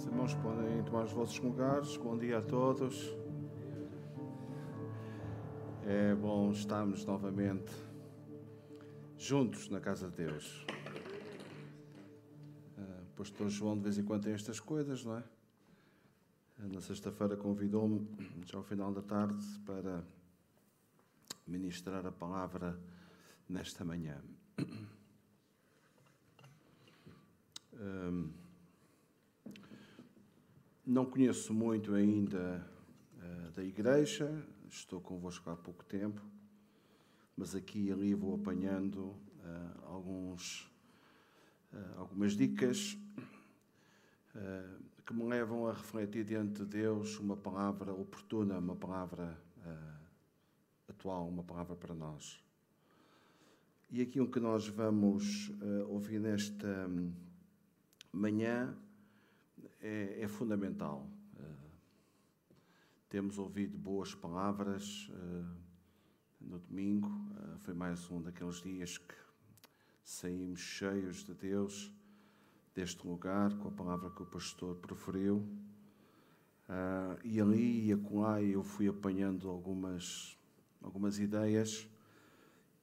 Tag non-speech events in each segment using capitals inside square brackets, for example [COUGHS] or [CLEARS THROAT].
Os irmãos podem tomar os vossos lugares. Bom dia a todos. É bom estarmos novamente juntos na casa de Deus. O pastor João de vez em quando tem estas coisas, não é? Na sexta-feira convidou-me, já ao final da tarde, para ministrar a palavra nesta manhã. Um, não conheço muito ainda uh, da igreja, estou convosco há pouco tempo, mas aqui e ali vou apanhando uh, alguns, uh, algumas dicas que me levam a refletir diante de Deus uma palavra oportuna, uma palavra atual, uma palavra para nós. E aquilo que nós vamos ouvir nesta hum, manhã é, é fundamental. Uh, temos ouvido boas palavras uh, no domingo, uh, foi mais um daqueles dias que saímos cheios de Deus deste lugar, com a palavra que o pastor proferiu. e ali e acolá eu fui apanhando algumas, algumas ideias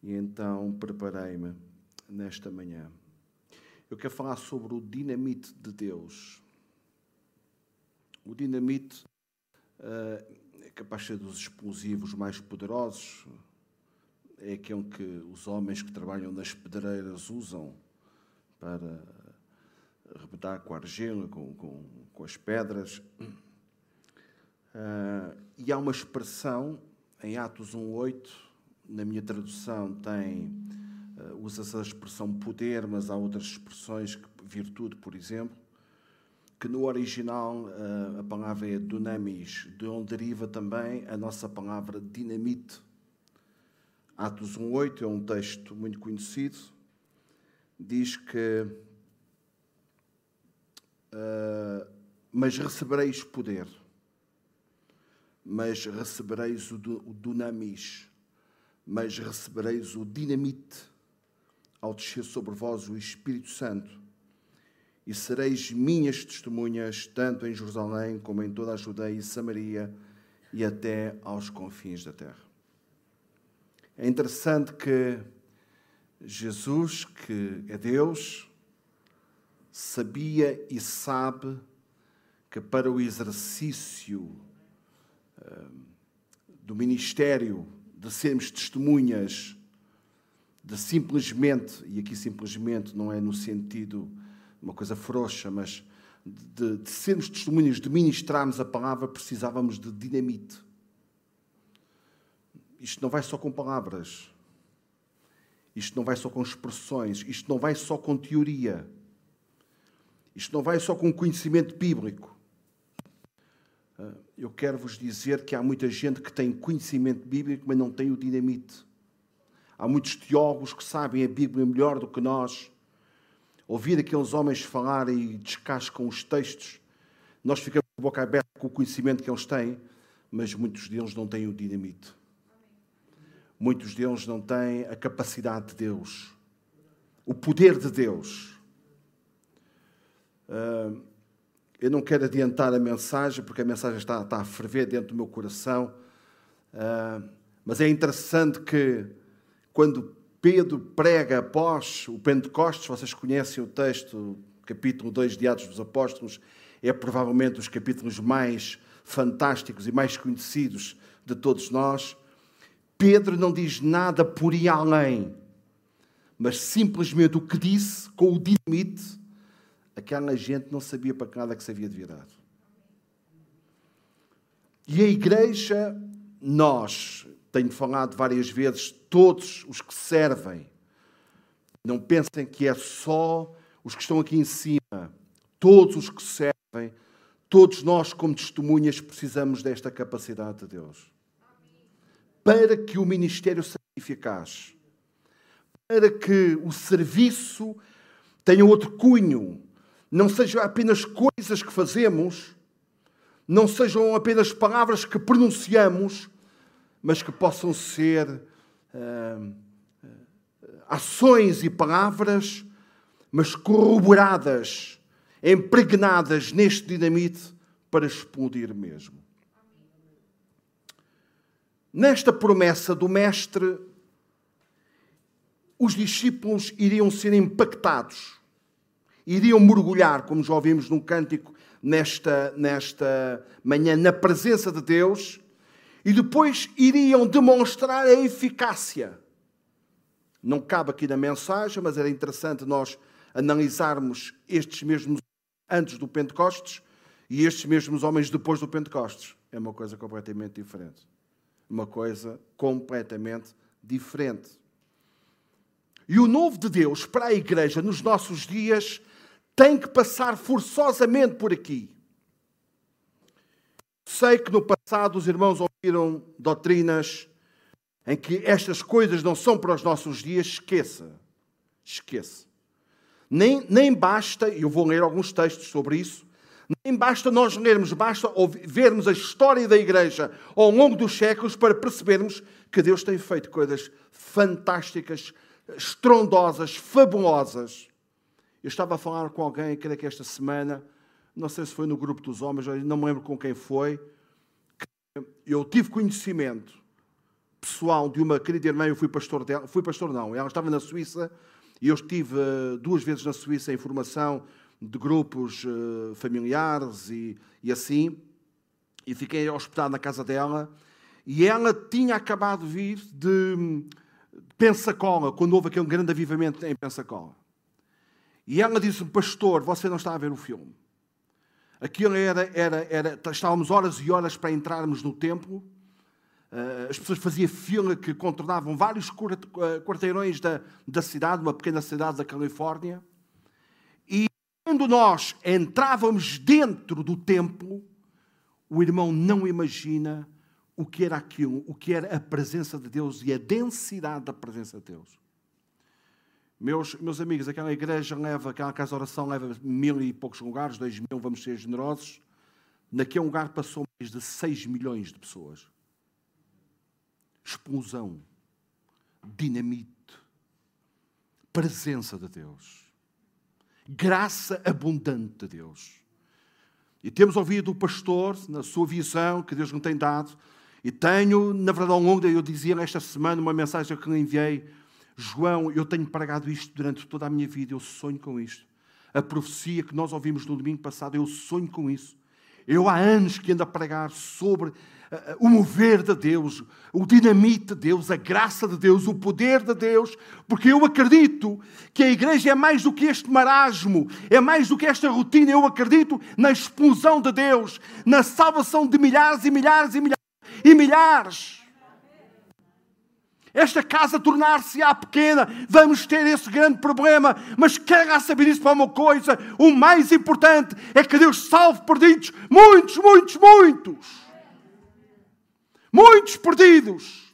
e então preparei-me nesta manhã. Eu quero falar sobre o dinamite de Deus. O dinamite uh, é capaz de ser dos explosivos mais poderosos. É aquele que os homens que trabalham nas pedreiras usam para arrebentar com a argila, com, com, com as pedras. Uh, e há uma expressão em Atos 1.8, na minha tradução tem, uh, usa-se a expressão poder, mas há outras expressões, virtude, por exemplo, que no original eh, a palavra é dunamis, de onde deriva também a nossa palavra dinamite. Atos 1.8 é um texto muito conhecido, diz que uh, mas recebereis poder, mas recebereis o, o dunamis, mas recebereis o dinamite ao descer sobre vós o Espírito Santo e sereis minhas testemunhas, tanto em Jerusalém como em toda a Judeia e Samaria e até aos confins da terra. É interessante que Jesus, que é Deus, sabia e sabe que para o exercício uh, do ministério de sermos testemunhas, de simplesmente, e aqui simplesmente não é no sentido uma coisa frouxa, mas de, de sermos testemunhas, de ministrarmos a palavra, precisávamos de dinamite. Isto não vai só com palavras. Isto não vai só com expressões. Isto não vai só com teoria. Isto não vai só com conhecimento bíblico. Ah, eu quero vos dizer que há muita gente que tem conhecimento bíblico, mas não tem o dinamite. Há muitos teólogos que sabem a Bíblia melhor do que nós, ouvir aqueles homens falar e descascam os textos, nós ficamos com a boca aberta com o conhecimento que eles têm, mas muitos deles não têm o dinamite. Muitos deles não têm a capacidade de Deus, o poder de Deus. Ah, eu não quero adiantar a mensagem, porque a mensagem está, está a ferver dentro do meu coração, ah, mas é interessante que, quando Pedro prega após o Pentecostes, vocês conhecem o texto, capítulo 2 de Atos dos Apóstolos, é provavelmente os capítulos mais fantásticos e mais conhecidos de todos nós. Pedro não diz nada por ir além, mas simplesmente o que disse com o dinamite, aquela gente não sabia para que nada que se havia de virar. E a igreja, nós, tenho falado várias vezes, todos os que servem, não pensem que é só os que estão aqui em cima, todos os que servem, todos nós, como testemunhas, precisamos desta capacidade de Deus. Para que o ministério seja eficaz, para que o serviço tenha outro cunho, não sejam apenas coisas que fazemos, não sejam apenas palavras que pronunciamos, mas que possam ser uh, ações e palavras, mas corroboradas impregnadas neste dinamite para explodir mesmo. Nesta promessa do Mestre, os discípulos iriam ser impactados, iriam mergulhar, como já ouvimos num cântico nesta, nesta manhã, na presença de Deus, e depois iriam demonstrar a eficácia. Não cabe aqui na mensagem, mas era interessante nós analisarmos estes mesmos antes do Pentecostes e estes mesmos homens depois do Pentecostes. É uma coisa completamente diferente. Uma coisa completamente diferente. E o novo de Deus para a igreja nos nossos dias tem que passar forçosamente por aqui. Sei que no passado os irmãos ouviram doutrinas em que estas coisas não são para os nossos dias, esqueça. Esqueça. Nem, nem basta, eu vou ler alguns textos sobre isso, nem basta nós lermos, basta vermos a história da igreja ao longo dos séculos para percebermos que Deus tem feito coisas fantásticas, estrondosas, fabulosas. Eu estava a falar com alguém, creio que esta semana, não sei se foi no grupo dos homens, não me lembro com quem foi, eu tive conhecimento pessoal de uma querida irmã, eu fui pastor dela, fui pastor não, ela estava na Suíça e eu estive eh, duas vezes na Suíça em formação de grupos uh, familiares e, e assim, e fiquei hospedado na casa dela e ela tinha acabado de vir de Pensacola, quando houve aquele grande avivamento em Pensacola. E ela disse-me, pastor, você não está a ver o filme. Aquilo era, era, era, estávamos horas e horas para entrarmos no templo. Eh, as pessoas faziam fila que contornavam vários eh, quarteirões da, da cidade, uma pequena cidade da Califórnia. E quando nós entrávamos dentro do templo, o irmão não imagina o que era aquilo, o que era a presença de Deus e a densidade da presença de Deus. Meus, meus amigos, aquela igreja leva, aquela casa de oração leva mil e poucos lugares, dois mil, vamos ser generosos. Naquele lugar passou mais de seis milhões de pessoas. Explosão, dinamite, presença de Deus, graça abundante de Deus. E temos ouvido o pastor, na sua visão, que Deus nos tem dado, e tenho, na verdade, ao longo, eu dizia esta semana, uma mensagem que lhe enviei, João, eu tenho pregado isto durante toda a minha vida, eu sonho com isto. A profecia que nós ouvimos no domingo passado, eu sonho com isso. Eu há anos que ando a pregar sobre uh, o mover de Deus, o dinamite de Deus, a graça de Deus, o poder de Deus, porque eu acredito que a igreja é mais do que este marasmo, é mais do que esta rotina. Eu acredito na explosão de Deus, na salvação de milhares e milhares e milhares e milhares. Esta casa tornar-se-á pequena, vamos ter esse grande problema, mas quero saber isso para uma coisa: o mais importante é que Deus salve perdidos, muitos, muitos, muitos. Muitos perdidos.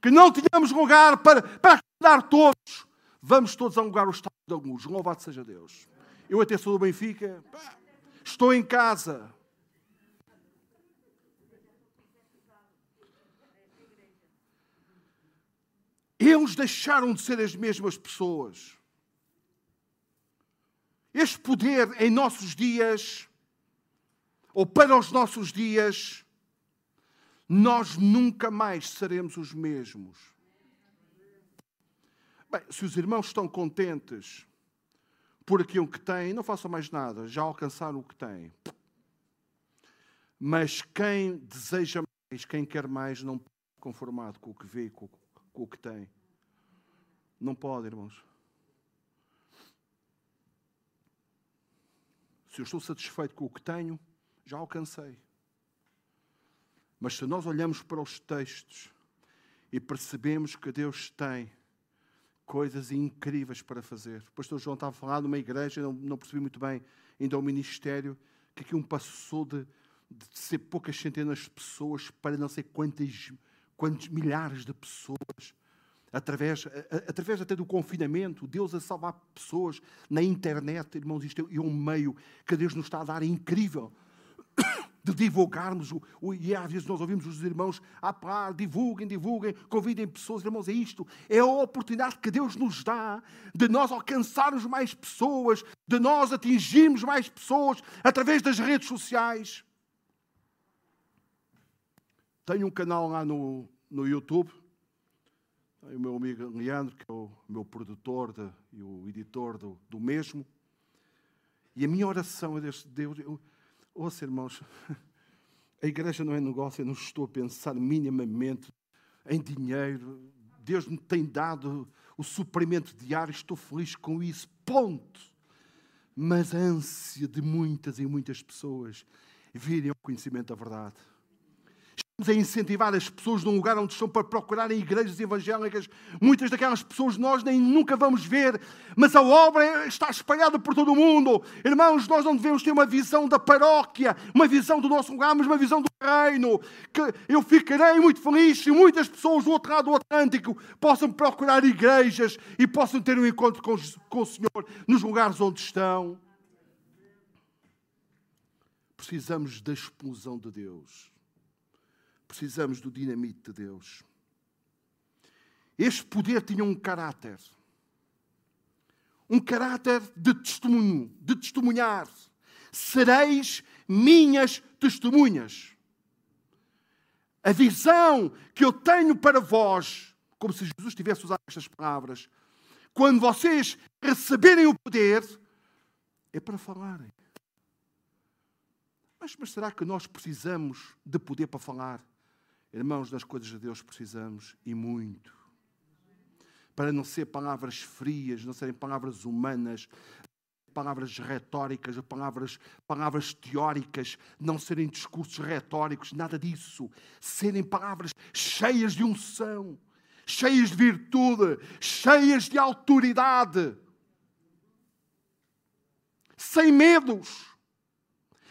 Que não tínhamos lugar para, para ajudar todos. Vamos todos a um lugar o estado de alguns. Louvado seja Deus. Eu até sou do Benfica. Estou em casa. Eles deixaram de ser as mesmas pessoas. Este poder em nossos dias, ou para os nossos dias, nós nunca mais seremos os mesmos. Bem, se os irmãos estão contentes por aquilo que têm, não façam mais nada, já alcançaram o que têm. Mas quem deseja mais, quem quer mais, não conformado com o que vê, com, com o que tem. Não pode, irmãos. Se eu estou satisfeito com o que tenho, já alcancei. Mas se nós olhamos para os textos e percebemos que Deus tem coisas incríveis para fazer. O pastor João estava a falar numa igreja, não, não percebi muito bem ainda o ministério, que aqui um passou de, de ser poucas centenas de pessoas para não sei quantas, quantos milhares de pessoas através, através até do confinamento, Deus a salvar pessoas na internet, irmãos, isto é um meio que Deus nos está a dar incrível. [COUGHS] de divulgarmos, o, e às vezes nós ouvimos os irmãos a falar, divulguem, divulguem, convidem pessoas, irmãos, é isto, é a oportunidade que Deus nos dá de nós alcançarmos mais pessoas, de nós atingirmos mais pessoas através das redes sociais. Tenho um canal lá no, no YouTube, o meu amigo Leandro, que é o meu produtor de, e o editor do, do mesmo, e a minha oração é Deus, Deus eu, ouça irmãos, [LAUGHS] a igreja não é negócio, eu não estou a pensar minimamente em dinheiro. Deus me tem dado o suprimento diário, estou feliz com isso, ponto. Mas a ânsia de muitas e muitas pessoas virem ao conhecimento da verdade a incentivar as pessoas num lugar onde estão para procurarem igrejas evangélicas. Muitas daquelas pessoas nós nem nunca vamos ver, mas a obra está espalhada por todo o mundo. Irmãos, nós não devemos ter uma visão da paróquia, uma visão do nosso lugar, mas uma visão do reino. Que eu ficarei muito feliz se muitas pessoas do outro lado do Atlântico possam procurar igrejas e possam ter um encontro com, com o Senhor nos lugares onde estão. Precisamos da explosão de Deus precisamos do dinamite de Deus. Este poder tinha um caráter. Um caráter de testemunho, de testemunhar. Sereis minhas testemunhas. A visão que eu tenho para vós, como se Jesus tivesse usado estas palavras, quando vocês receberem o poder, é para falarem. Mas, mas será que nós precisamos de poder para falar? Irmãos, das coisas de Deus precisamos e muito. Para não ser palavras frias, não serem palavras humanas, palavras retóricas, palavras, palavras teóricas, não serem discursos retóricos, nada disso. Serem palavras cheias de unção, cheias de virtude, cheias de autoridade. Sem medos,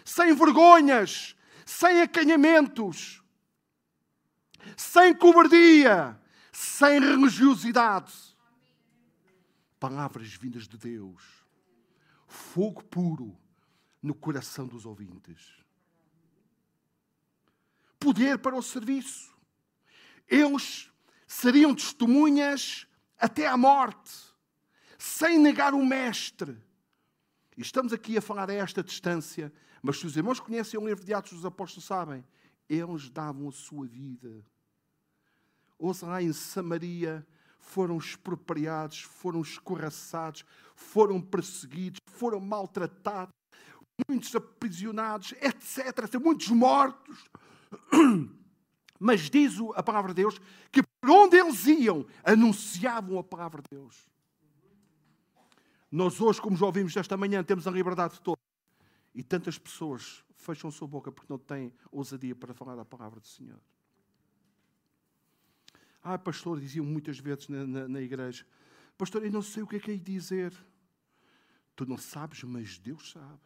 sem vergonhas, sem acanhamentos sem cobardia, sem religiosidade. Palavras vindas de Deus, fogo puro no coração dos ouvintes. Poder para o serviço. Eles seriam testemunhas até à morte, sem negar o Mestre. E estamos aqui a falar a esta distância, mas se os irmãos conhecem o livro de Atos dos Apóstolos, sabem, eles davam a sua vida ouçam lá em Samaria, foram expropriados, foram escorraçados, foram perseguidos, foram maltratados, muitos aprisionados, etc. Muitos mortos. [CLEARS THROAT] Mas diz a palavra de Deus que por onde eles iam, anunciavam a palavra de Deus. Nós hoje, como já ouvimos esta manhã, temos a liberdade toda. E tantas pessoas fecham sua boca porque não têm ousadia para falar a palavra do Senhor. Ah, pastor, diziam muitas vezes na, na, na igreja: Pastor, eu não sei o que é que é dizer. Tu não sabes, mas Deus sabe.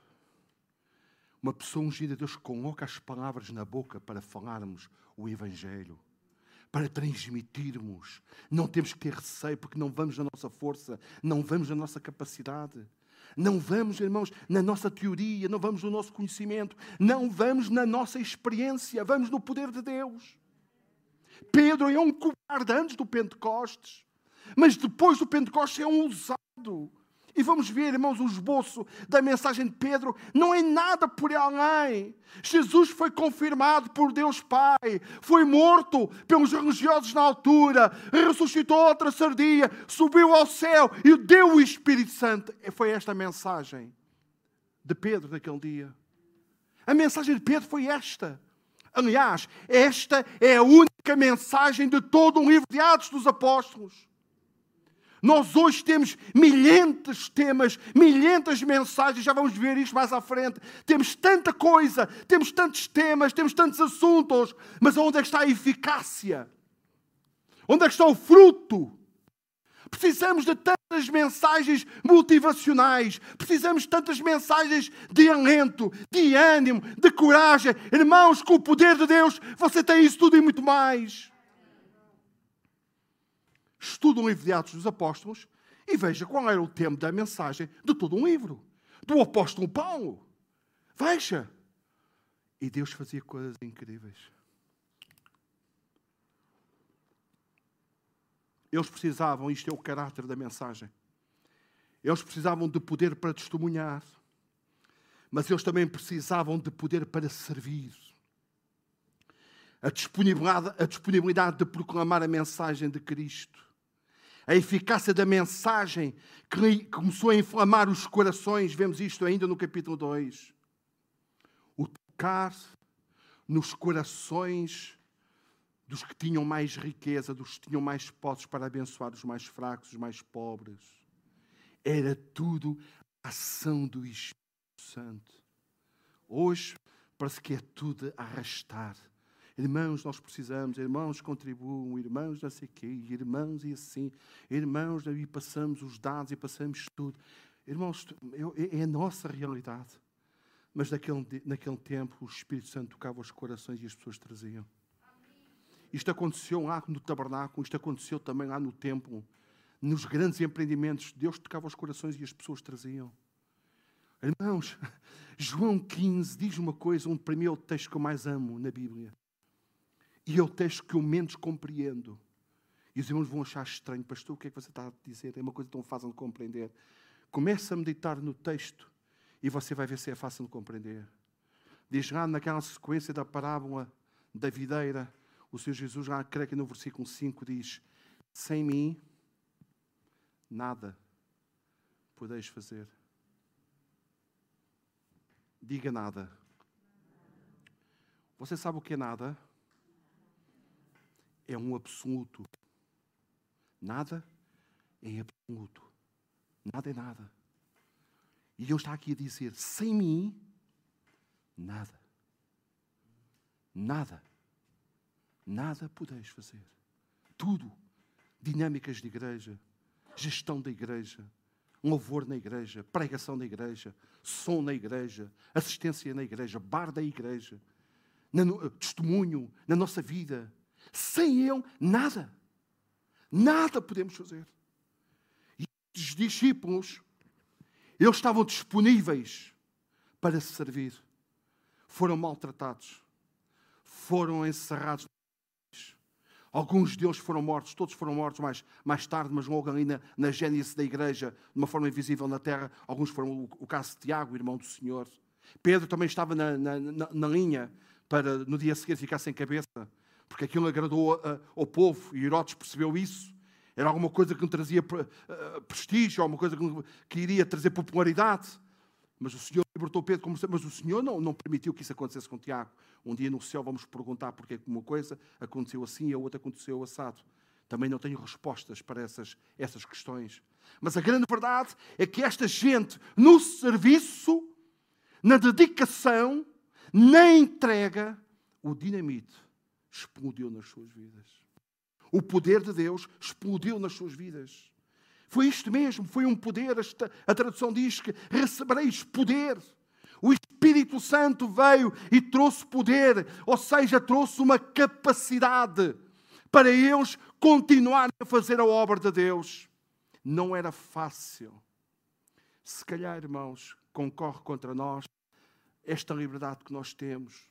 Uma pessoa ungida, Deus coloca as palavras na boca para falarmos o Evangelho, para transmitirmos. Não temos que ter receio, porque não vamos na nossa força, não vamos na nossa capacidade. Não vamos, irmãos, na nossa teoria, não vamos no nosso conhecimento, não vamos na nossa experiência, vamos no poder de Deus. Pedro é um cobarde antes do Pentecostes, mas depois do Pentecostes é um ousado. E vamos ver, irmãos, o esboço da mensagem de Pedro não é nada por além. Jesus foi confirmado por Deus Pai, foi morto pelos religiosos na altura, ressuscitou outra sardia, subiu ao céu e deu o Espírito Santo. Foi esta a mensagem de Pedro naquele dia. A mensagem de Pedro foi esta. Aliás, esta é a única mensagem de todo o livro de Atos dos Apóstolos. Nós hoje temos milhentos temas, milhentas mensagens, já vamos ver isto mais à frente. Temos tanta coisa, temos tantos temas, temos tantos assuntos, mas onde é que está a eficácia? Onde é que está o fruto? Precisamos de tantas mensagens motivacionais, precisamos de tantas mensagens de alento, de ânimo, de coragem. Irmãos, com o poder de Deus, você tem isso tudo e muito mais. Estuda um livro de Atos dos Apóstolos e veja qual era o tema da mensagem de todo um livro, do apóstolo Paulo. Veja. E Deus fazia coisas incríveis. Eles precisavam, isto é o caráter da mensagem. Eles precisavam de poder para testemunhar, mas eles também precisavam de poder para servir. A disponibilidade, a disponibilidade de proclamar a mensagem de Cristo. A eficácia da mensagem que começou a inflamar os corações, vemos isto ainda no capítulo 2. O tocar nos corações dos que tinham mais riqueza, dos que tinham mais posses para abençoar os mais fracos, os mais pobres. Era tudo ação do Espírito Santo. Hoje parece que é tudo arrastar. Irmãos, nós precisamos, irmãos contribuam, irmãos não sei quê, irmãos e assim, irmãos, e passamos os dados e passamos tudo. Irmãos, é, é a nossa realidade. Mas naquele, naquele tempo o Espírito Santo tocava os corações e as pessoas traziam. Isto aconteceu lá no tabernáculo, isto aconteceu também lá no templo. Nos grandes empreendimentos, Deus tocava os corações e as pessoas traziam. Irmãos, [LAUGHS] João 15 diz uma coisa, um, para mim é o texto que eu mais amo na Bíblia. E é o texto que eu menos compreendo. E os irmãos vão achar estranho, pastor, o que é que você está a dizer? É uma coisa tão fácil de compreender. Começa a meditar no texto e você vai ver se é fácil de compreender. Diz lá naquela sequência da parábola da videira, o Senhor Jesus, já creio que no versículo 5 diz: Sem mim, nada podeis fazer. Diga nada. Você sabe o que é nada? É um absoluto. Nada é absoluto. Nada é nada. E Deus está aqui a dizer: sem mim, nada. Nada nada podeis fazer. Tudo. Dinâmicas de igreja, gestão da igreja, louvor na igreja, pregação na igreja, som na igreja, assistência na igreja, bar da igreja, no, testemunho na nossa vida. Sem Ele, nada. Nada podemos fazer. E os discípulos, eles estavam disponíveis para servir. Foram maltratados. Foram encerrados Alguns deles foram mortos, todos foram mortos mais, mais tarde, mas logo ali na, na gênese da igreja, de uma forma invisível na terra. Alguns foram o, o caso de Tiago, irmão do Senhor. Pedro também estava na, na, na, linha para no dia seguinte ficar sem cabeça, porque aquilo agradou uh, ao povo e Herodes percebeu isso. Era alguma coisa que não trazia uh, prestígio, alguma coisa que, que iria trazer popularidade. Mas o Senhor libertou Pedro, como, mas o Senhor não, não permitiu que isso acontecesse com Tiago. Um dia no céu vamos perguntar porque é que uma coisa aconteceu assim e a outra aconteceu assado. Também não tenho respostas para essas, essas questões. Mas a grande verdade é que esta gente, no serviço, na dedicação, na entrega, o dinamite explodiu nas suas vidas. O poder de Deus explodiu nas suas vidas. Foi isto mesmo, foi um poder. A tradução diz que recebereis poder. Espírito Santo veio e trouxe poder, ou seja, trouxe uma capacidade para eles continuarem a fazer a obra de Deus. Não era fácil. Se calhar, irmãos, concorre contra nós esta liberdade que nós temos,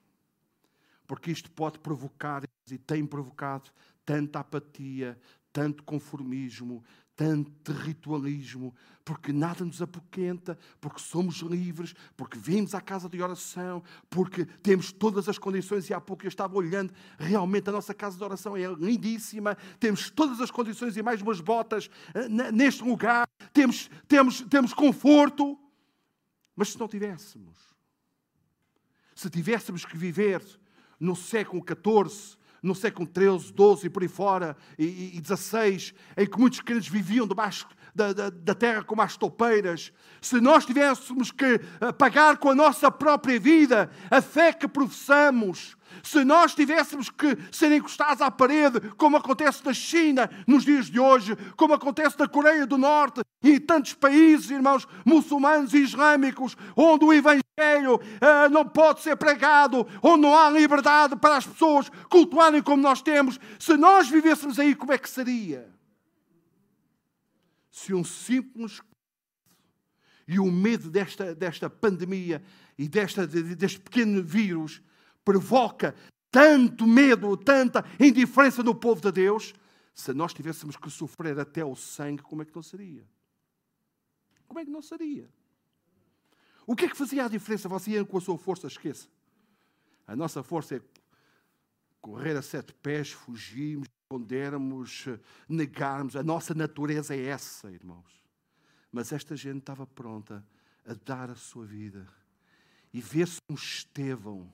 porque isto pode provocar e tem provocado tanta apatia, tanto conformismo, tanto ritualismo, porque nada nos apoquenta, porque somos livres, porque vimos à casa de oração, porque temos todas as condições, e há pouco eu estava olhando, realmente a nossa casa de oração é lindíssima, temos todas as condições e mais umas botas eh, neste lugar, temos, temos, temos conforto, mas se não tivéssemos, se tivéssemos que viver no século XIV, no século XIII, XII e por aí fora, e, e XVI, em que muitos crentes viviam debaixo da, da, da, terra como as toupeiras, se nós tivéssemos que eh, pagar com a nossa própria vida a fé que professamos, se nós tivéssemos que ser encostados à parede, como acontece na China nos dias de hoje, como acontece na Coreia do Norte e em tantos países, irmãos, muçulmanos e islâmicos, onde o Evangelho uh, não pode ser pregado, onde não há liberdade para as pessoas cultuarem como nós temos, se nós vivêssemos aí, como é que seria? Se um simples e o medo desta, desta pandemia e desta, deste pequeno vírus provoca tanto medo, tanta indiferença no povo de Deus, se nós tivéssemos que sofrer até o sangue, como é que não seria? Como é que não seria? O que é que fazia a diferença? Você ia com a sua força, esqueça. A nossa força é correr a sete pés, fugirmos, escondermos, negarmos. A nossa natureza é essa, irmãos. Mas esta gente estava pronta a dar a sua vida. E vê-se um Estevão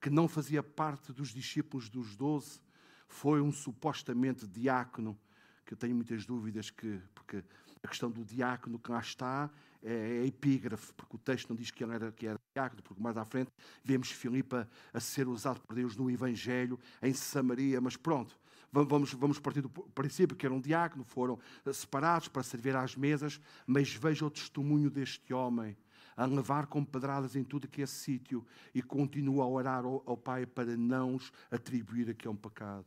que não fazia parte dos discípulos dos doze, foi um supostamente diácono, que eu tenho muitas dúvidas, que, porque a questão do diácono que lá está é, é epígrafe, porque o texto não diz que ele era, que era diácono, porque mais à frente vemos Filipe a, ser usado por Deus no Evangelho, em Samaria, mas pronto, vamos, vamos partir do princípio que era um diácono, foram separados para servir às mesas, mas veja o testemunho deste homem a levar com pedradas em tudo que é sítio e continua a orar ao, ao Pai para não os atribuir a um pecado.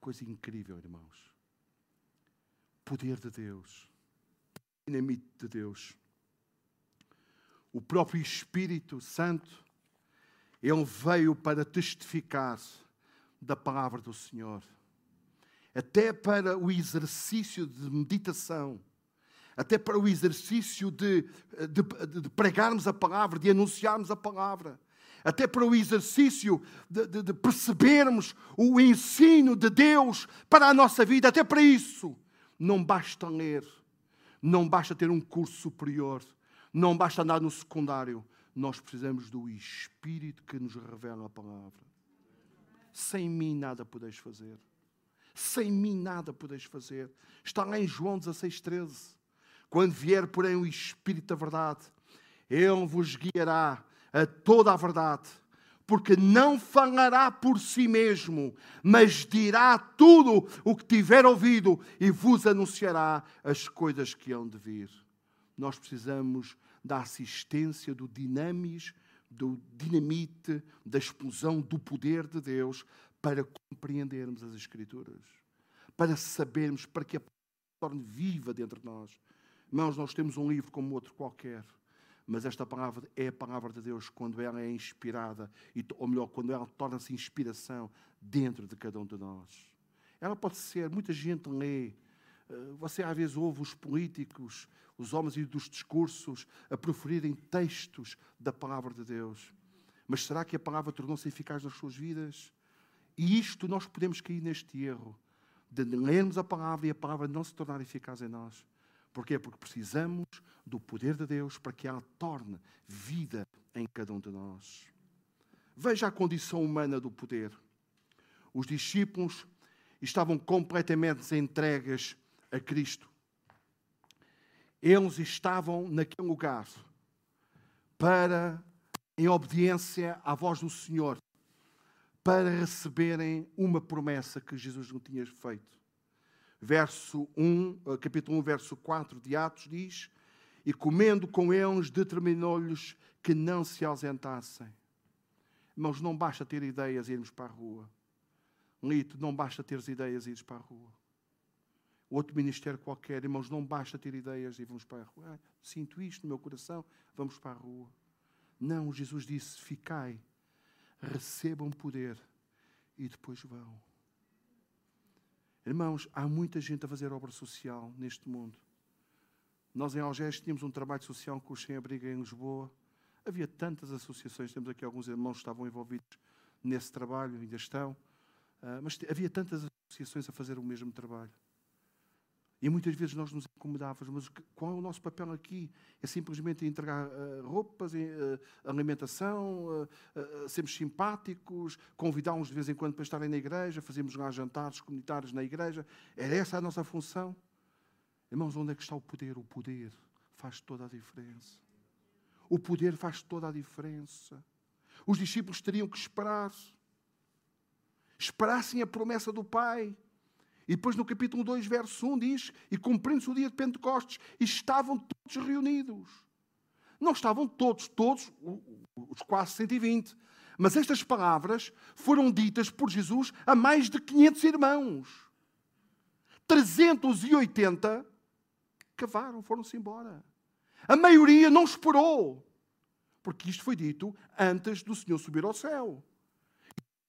Coisa incrível, irmãos. Poder de Deus. Dinamite de Deus. O próprio Espírito Santo, ele veio para testificar da palavra do Senhor. Até para o exercício de meditação até para o exercício de, de, de, pregarmos a palavra, de anunciarmos a palavra, até para o exercício de, de percebermos o ensino de Deus para a nossa vida, até para isso. Não basta ler, não basta ter um curso superior, não basta andar no secundário. Nós precisamos do Espírito que nos revela a palavra. Sem mim nada podeis fazer. Sem mim nada podeis fazer. Está lá em João 16, 13. Quando vier, porém, o Espírito da Verdade, ele vos guiará a toda a verdade, porque não falará por si mesmo, mas dirá tudo o que tiver ouvido e vos anunciará as coisas que hão de vir. Nós precisamos da assistência do dinamis, do dinamite, da explosão do poder de Deus para compreendermos as Escrituras, para sabermos, para que a torne viva dentro de nós Irmãos, nós temos um livro como outro qualquer, mas esta palavra é a palavra de Deus quando ela é inspirada, ou melhor, quando ela torna-se inspiração dentro de cada um de nós. Ela pode ser, muita gente lê, você às vezes ouve os políticos, os homens dos discursos a proferirem textos da palavra de Deus. Mas será que a palavra tornou-se eficaz nas suas vidas? E isto nós podemos cair neste erro de lermos a palavra e a palavra não se tornar eficaz em nós. Porquê? Porque precisamos do poder de Deus para que ela torne vida em cada um de nós. Veja a condição humana do poder. Os discípulos estavam completamente entregues a Cristo. Eles estavam naquele lugar para, em obediência à voz do Senhor, para receberem uma promessa que Jesus não tinha feito verso 1, eh, capítulo 1, verso 4 de Atos, diz: E comendo com eles, determinou-lhes que não se ausentassem. Irmãos, não basta ter ideias e irmos para a rua. Lito, não basta ter ideias e irmos para a rua. Outro ministério qualquer, irmãos, não basta ter ideias e vamos para a rua. Ah, sinto isto no meu coração, vamos para a rua. Não, Jesus disse: Ficai, recebam poder e depois vão. Irmãos, há muita gente a fazer obra social neste mundo. Nós em Algés tínhamos um trabalho social com os sem-abrigo em Lisboa. Havia tantas associações, temos aqui alguns irmãos que estavam envolvidos nesse trabalho, ainda estão. Ah, mas havia tantas associações a fazer o mesmo trabalho. E muitas vezes nós nos incomodávamos, mas qual é o nosso papel aqui? É simplesmente entregar uh, roupas, uh, alimentação, uh, sermos simpáticos, convidá-los de vez em quando para estarem na igreja, fazermos lá jantares comunitários na igreja. Era essa a nossa função? Irmãos, onde é que está o poder? O poder faz toda a diferença. O poder faz toda a diferença. Os discípulos teriam que esperar. Esperassem a promessa do Pai. E depois no capítulo 2, verso 1 diz: E cumprindo-se o dia de Pentecostes, e estavam todos reunidos. Não estavam todos, todos, os quase 120. Mas estas palavras foram ditas por Jesus a mais de 500 irmãos. 380 cavaram, foram-se embora. A maioria não esperou, porque isto foi dito antes do Senhor subir ao céu.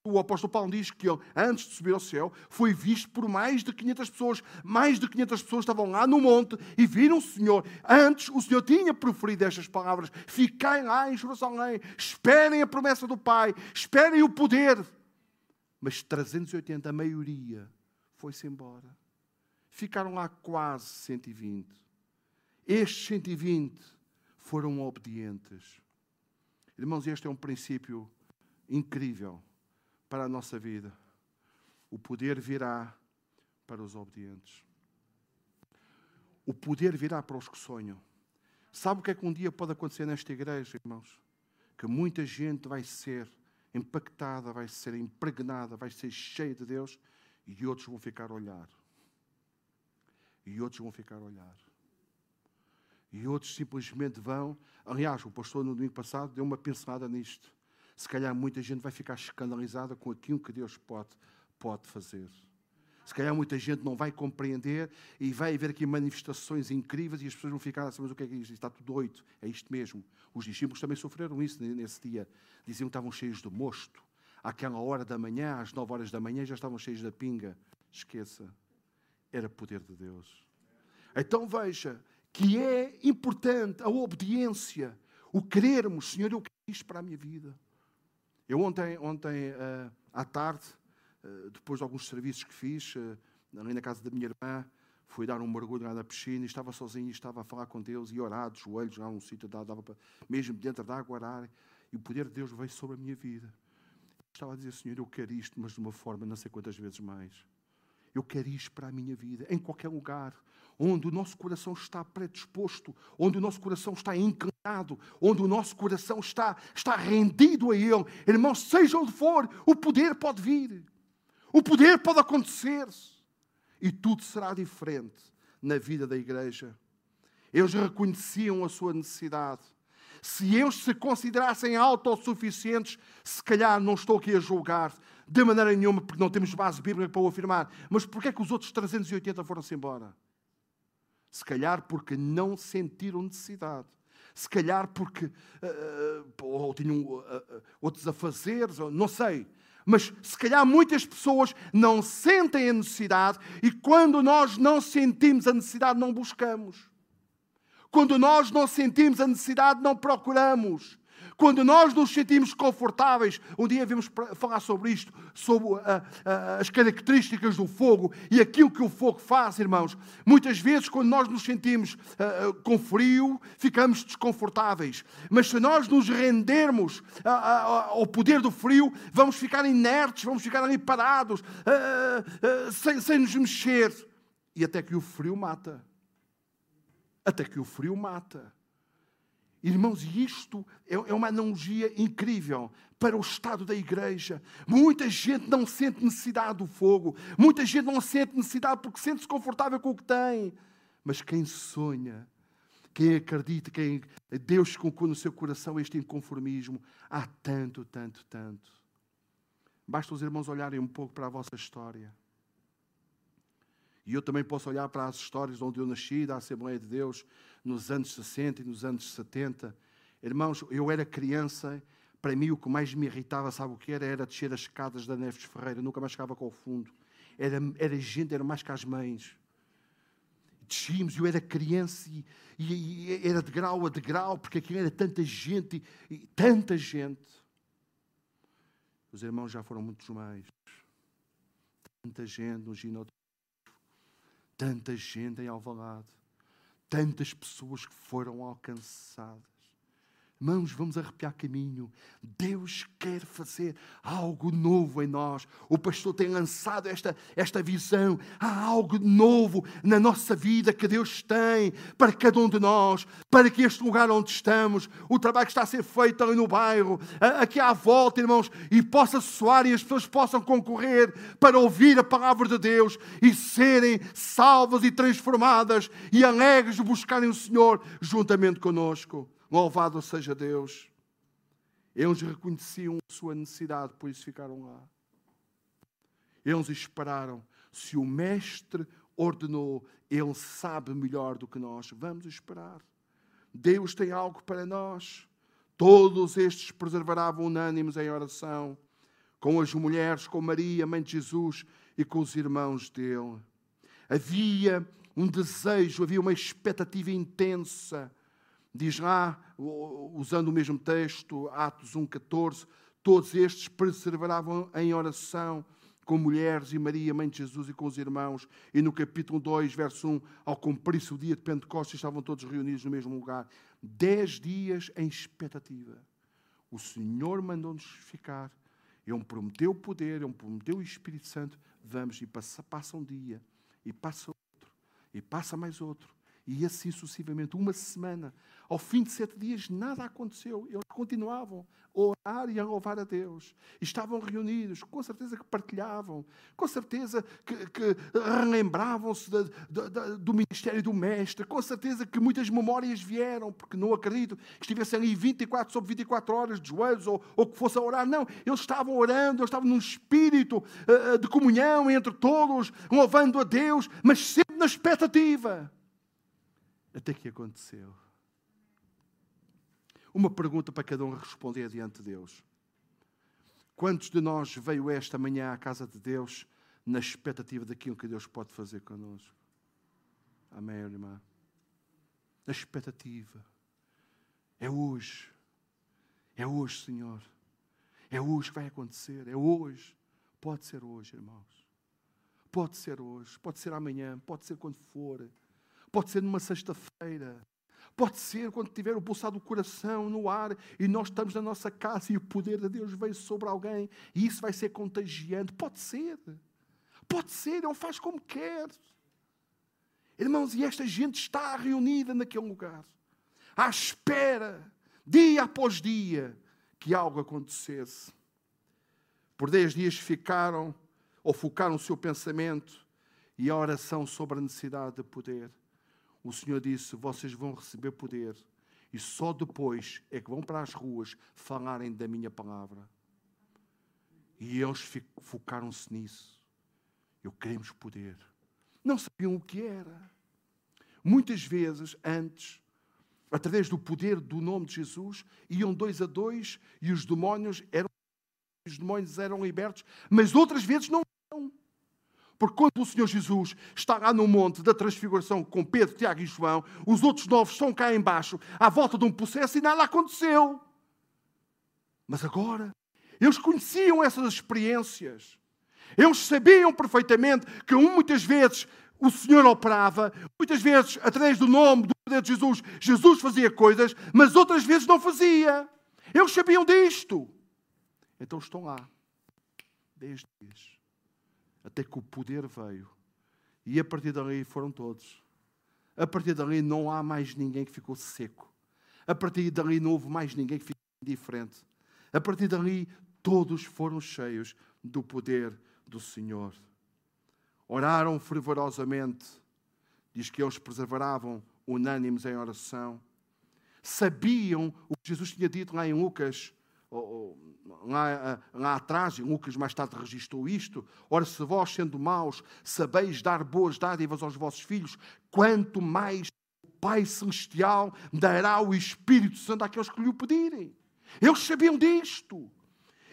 O apóstolo Paulo diz que ele, antes de subir ao céu, foi visto por mais de 500 pessoas. Mais de 500 pessoas estavam lá no monte e viram o Senhor. Antes, o Senhor tinha proferido estas palavras: Fiquem lá em Jerusalém, esperem a promessa do Pai, esperem o poder. Mas 380, a maioria, foi-se embora. Ficaram lá quase 120. Estes 120 foram obedientes. Irmãos, este é um princípio incrível para a nossa vida. O poder virá para os obedientes. O poder virá para os que sonham. Sabe o que é que um dia pode acontecer nesta igreja, irmãos? Que muita gente vai ser impactada, vai ser impregnada, vai ser cheia de Deus e outros vão ficar a olhar. E outros vão ficar a olhar. E outros simplesmente vão. Aliás, o pastor no domingo passado deu uma pincelada nisto se calhar muita gente vai ficar escandalizada com aquilo que Deus pode, pode fazer. Se calhar muita gente não vai compreender e vai haver aqui manifestações incríveis e as pessoas vão ficar assim, mas o que é que é isto? Está tudo doido, é isto mesmo. Os discípulos também sofreram isso nesse dia. Diziam que estavam cheios de mosto. Àquela hora da manhã, às nove horas da manhã, já estavam cheios da pinga. Esqueça. Era poder de Deus. Então veja que é importante a obediência, o querermos, Senhor, eu quero isto para a minha vida. Eu ontem, ontem uh, à tarde, uh, depois de alguns serviços que fiz, uh, ali na casa da minha irmã, fui dar um mergulho na piscina e estava sozinho estava a falar com Deus e orar de joelhos lá num sítio, dava mesmo dentro da água orar, e o poder de Deus veio sobre a minha vida. Estava a dizer, Senhor, eu quero isto, mas de uma forma não sei quantas vezes mais. Eu quero isto para a minha vida, em qualquer lugar, onde o nosso coração está predisposto, onde o nosso coração está inclinado, onde o nosso coração está, está rendido a Ele. Irmãos, seja onde for, o poder pode vir, o poder pode acontecer e tudo será diferente na vida da igreja. Eles reconheciam a sua necessidade. Se eles se considerassem autossuficientes, se calhar não estou aqui a julgar, de maneira nenhuma, porque não temos base bíblica para o afirmar. Mas porquê é que os outros 380 foram-se embora? Se calhar porque não sentiram necessidade. Se calhar porque uh, ou tinham uh, outros afazeres, não sei. Mas se calhar muitas pessoas não sentem a necessidade e quando nós não sentimos a necessidade, não buscamos. Quando nós não sentimos a necessidade, não procuramos. Quando nós nos sentimos confortáveis, um dia vimos falar sobre isto, sobre a, a, as características do fogo e aquilo que o fogo faz, irmãos. Muitas vezes, quando nós nos sentimos uh, com frio, ficamos desconfortáveis. Mas se nós nos rendermos ao poder do frio, vamos ficar inertes, vamos ficar ali parados, sem, sem nos mexer. E até que o frio mata. Até que o frio mata. Irmãos, isto é, é uma analogia incrível para o estado da igreja. Muita gente não sente necessidade do fogo, muita gente não sente necessidade porque sente-se confortável com o que tem. Mas quem sonha, quem acredita, quem Deus colocou no seu coração este inconformismo, há tanto, tanto, tanto. Basta os irmãos olharem um pouco para a vossa história. E eu também posso olhar para as histórias onde eu nasci, da Assembleia de Deus, nos anos 60 e nos anos 70. Irmãos, eu era criança, para mim o que mais me irritava, sabe o que era? Era descer as escadas da Neves Ferreira, nunca mais chegava com o fundo. Era, era gente, era mais que as mães. Descíamos, eu era criança e, e, e, era de grau a de grau, porque aquilo era tanta gente, e, tanta gente. Os irmãos já foram muitos mais. Tanta gente no ginásio tanta gente em Alvalade, tantas pessoas que foram alcançadas. Mãos, vamos arrepiar caminho. Deus quer fazer algo novo em nós. O pastor tem lançado esta, esta visão. Há algo novo na nossa vida que Deus tem para cada um de nós, para que este lugar onde estamos, o trabalho que está a ser feito ali no bairro, aqui à volta, irmãos, e possa soar e as pessoas possam concorrer para ouvir a palavra de Deus e serem salvas e transformadas e alegres de buscarem o Senhor juntamente conosco. Louvado seja Deus. Eles reconheciam a sua necessidade, por isso ficaram lá. Eles esperaram. Se o Mestre ordenou, Ele sabe melhor do que nós. Vamos esperar. Deus tem algo para nós. Todos estes preservavam unânimes em oração, com as mulheres, com Maria, mãe de Jesus e com os irmãos dele. Havia um desejo, havia uma expectativa intensa. Diz lá, usando o mesmo texto, Atos 1,14, todos estes perseveravam em oração com mulheres e Maria, mãe de Jesus, e com os irmãos. E no capítulo 2, verso 1, ao cumprir-se o dia de Pentecostes, estavam todos reunidos no mesmo lugar. Dez dias em expectativa. O Senhor mandou-nos ficar. Ele prometeu o poder, Ele prometeu o Espírito Santo. Vamos, e passa, passa um dia, e passa outro, e passa mais outro, e assim sucessivamente, uma semana. Ao fim de sete dias, nada aconteceu. Eles continuavam a orar e a louvar a Deus. Estavam reunidos, com certeza que partilhavam, com certeza que, que relembravam-se do ministério do Mestre, com certeza que muitas memórias vieram, porque não acredito que estivessem ali 24 sobre 24 horas de joelhos ou, ou que fosse a orar. Não, eles estavam orando, eles estavam num espírito uh, de comunhão entre todos, louvando a Deus, mas sempre na expectativa até que aconteceu. Uma pergunta para cada um responder diante de Deus. Quantos de nós veio esta manhã à casa de Deus na expectativa daquilo que Deus pode fazer conosco? Amém, irmã? Na expectativa. É hoje. É hoje, Senhor. É hoje que vai acontecer. É hoje. Pode ser hoje, irmãos. Pode ser hoje. Pode ser amanhã. Pode ser quando for. Pode ser numa sexta-feira. Pode ser quando tiver o pulsado do coração no ar e nós estamos na nossa casa e o poder de Deus veio sobre alguém e isso vai ser contagiante. Pode ser. Pode ser, ele faz como quer. Irmãos, e esta gente está reunida naquele lugar, à espera, dia após dia, que algo acontecesse. Por dez dias ficaram, ou focaram o seu pensamento e a oração sobre a necessidade de poder o Senhor disse: Vocês vão receber poder e só depois é que vão para as ruas falarem da minha palavra. E eles focaram-se nisso. Eu queremos poder. Não sabiam o que era. Muitas vezes, antes, através do poder do nome de Jesus, iam dois a dois e os demónios eram, os demónios eram libertos, mas outras vezes não porque quando o Senhor Jesus está lá no monte da transfiguração com Pedro, Tiago e João, os outros nove estão cá embaixo, à volta de um processo e nada aconteceu. Mas agora, eles conheciam essas experiências. Eles sabiam perfeitamente que muitas vezes o Senhor operava, muitas vezes, através do nome, do poder de Jesus, Jesus fazia coisas, mas outras vezes não fazia. Eles sabiam disto. Então estão lá, dez dias até que o poder veio. E a partir dali foram todos. A partir dali não há mais ninguém que ficou seco. A partir dali não houve mais ninguém que ficou indiferente. A partir dali todos foram cheios do poder do Senhor. Oraram fervorosamente. Diz que eles preservavam unânimes em oração. Sabiam o que Jesus tinha dito lá em Lucas lá, lá atrás, Lucas mais tarde registrou isto: Ora, se vós, sendo maus, sabeis dar boas dádivas aos vossos filhos, quanto mais o Pai Celestial dará o Espírito Santo àqueles que lhe o pedirem. Eles sabiam disto.